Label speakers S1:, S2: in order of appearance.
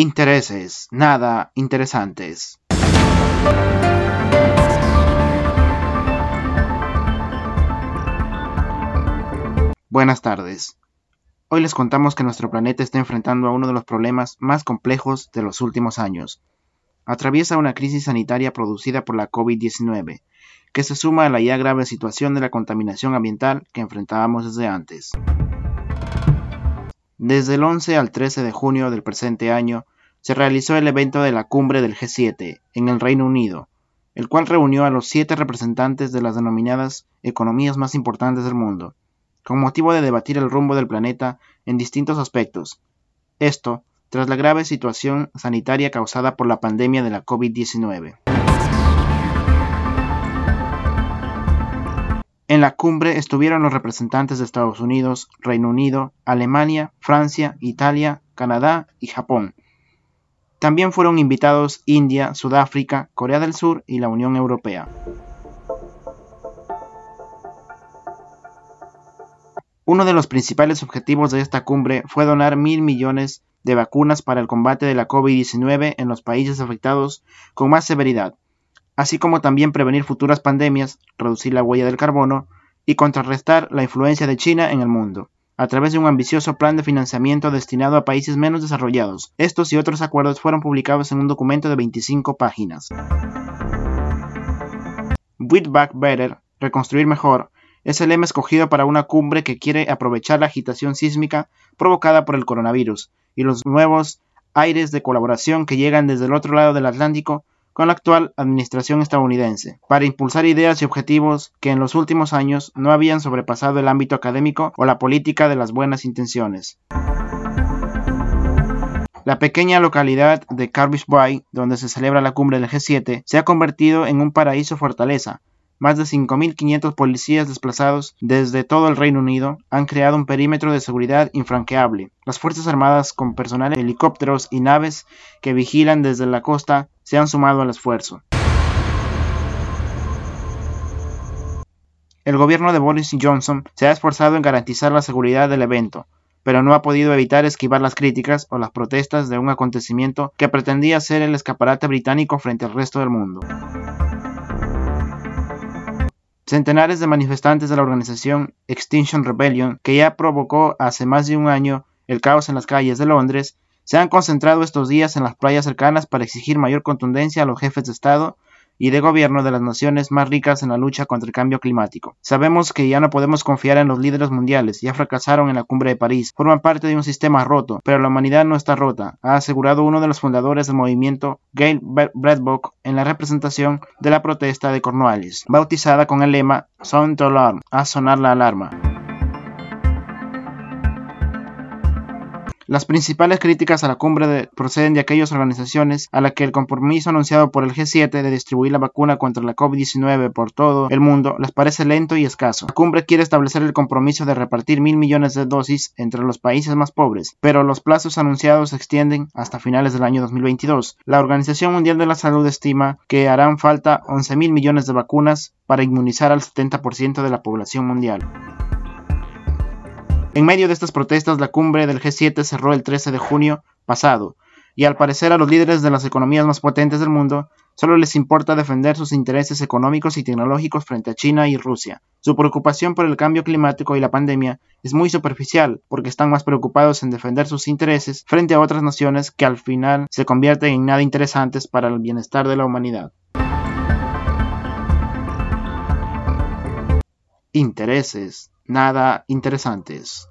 S1: Intereses, nada interesantes. Buenas tardes. Hoy les contamos que nuestro planeta está enfrentando a uno de los problemas más complejos de los últimos años. Atraviesa una crisis sanitaria producida por la COVID-19, que se suma a la ya grave situación de la contaminación ambiental que enfrentábamos desde antes. Desde el 11 al 13 de junio del presente año se realizó el evento de la cumbre del G7 en el Reino Unido, el cual reunió a los siete representantes de las denominadas economías más importantes del mundo, con motivo de debatir el rumbo del planeta en distintos aspectos. Esto tras la grave situación sanitaria causada por la pandemia de la COVID-19. En la cumbre estuvieron los representantes de Estados Unidos, Reino Unido, Alemania, Francia, Italia, Canadá y Japón. También fueron invitados India, Sudáfrica, Corea del Sur y la Unión Europea. Uno de los principales objetivos de esta cumbre fue donar mil millones de vacunas para el combate de la COVID-19 en los países afectados con más severidad, así como también prevenir futuras pandemias, reducir la huella del carbono y contrarrestar la influencia de China en el mundo, a través de un ambicioso plan de financiamiento destinado a países menos desarrollados. Estos y otros acuerdos fueron publicados en un documento de 25 páginas. Build Back Better, reconstruir mejor, es el lema escogido para una cumbre que quiere aprovechar la agitación sísmica provocada por el coronavirus y los nuevos aires de colaboración que llegan desde el otro lado del Atlántico con la actual administración estadounidense, para impulsar ideas y objetivos que en los últimos años no habían sobrepasado el ámbito académico o la política de las buenas intenciones. La pequeña localidad de Carbish Bay, donde se celebra la cumbre del G7, se ha convertido en un paraíso fortaleza, más de 5.500 policías desplazados desde todo el Reino Unido han creado un perímetro de seguridad infranqueable. Las Fuerzas Armadas con personal, helicópteros y naves que vigilan desde la costa se han sumado al esfuerzo. El gobierno de Boris Johnson se ha esforzado en garantizar la seguridad del evento, pero no ha podido evitar esquivar las críticas o las protestas de un acontecimiento que pretendía ser el escaparate británico frente al resto del mundo. Centenares de manifestantes de la organización Extinction Rebellion, que ya provocó hace más de un año el caos en las calles de Londres, se han concentrado estos días en las playas cercanas para exigir mayor contundencia a los jefes de Estado y de gobierno de las naciones más ricas en la lucha contra el cambio climático. Sabemos que ya no podemos confiar en los líderes mundiales, ya fracasaron en la cumbre de París, forman parte de un sistema roto, pero la humanidad no está rota, ha asegurado uno de los fundadores del movimiento, Gail Bradbock, en la representación de la protesta de Cornwallis, bautizada con el lema Sound the Alarm, a sonar la alarma. Las principales críticas a la cumbre proceden de aquellas organizaciones a las que el compromiso anunciado por el G7 de distribuir la vacuna contra la COVID-19 por todo el mundo les parece lento y escaso. La cumbre quiere establecer el compromiso de repartir mil millones de dosis entre los países más pobres, pero los plazos anunciados se extienden hasta finales del año 2022. La Organización Mundial de la Salud estima que harán falta 11 mil millones de vacunas para inmunizar al 70% de la población mundial. En medio de estas protestas, la cumbre del G7 cerró el 13 de junio pasado, y al parecer a los líderes de las economías más potentes del mundo solo les importa defender sus intereses económicos y tecnológicos frente a China y Rusia. Su preocupación por el cambio climático y la pandemia es muy superficial porque están más preocupados en defender sus intereses frente a otras naciones que al final se convierten en nada interesantes para el bienestar de la humanidad. Intereses, nada interesantes.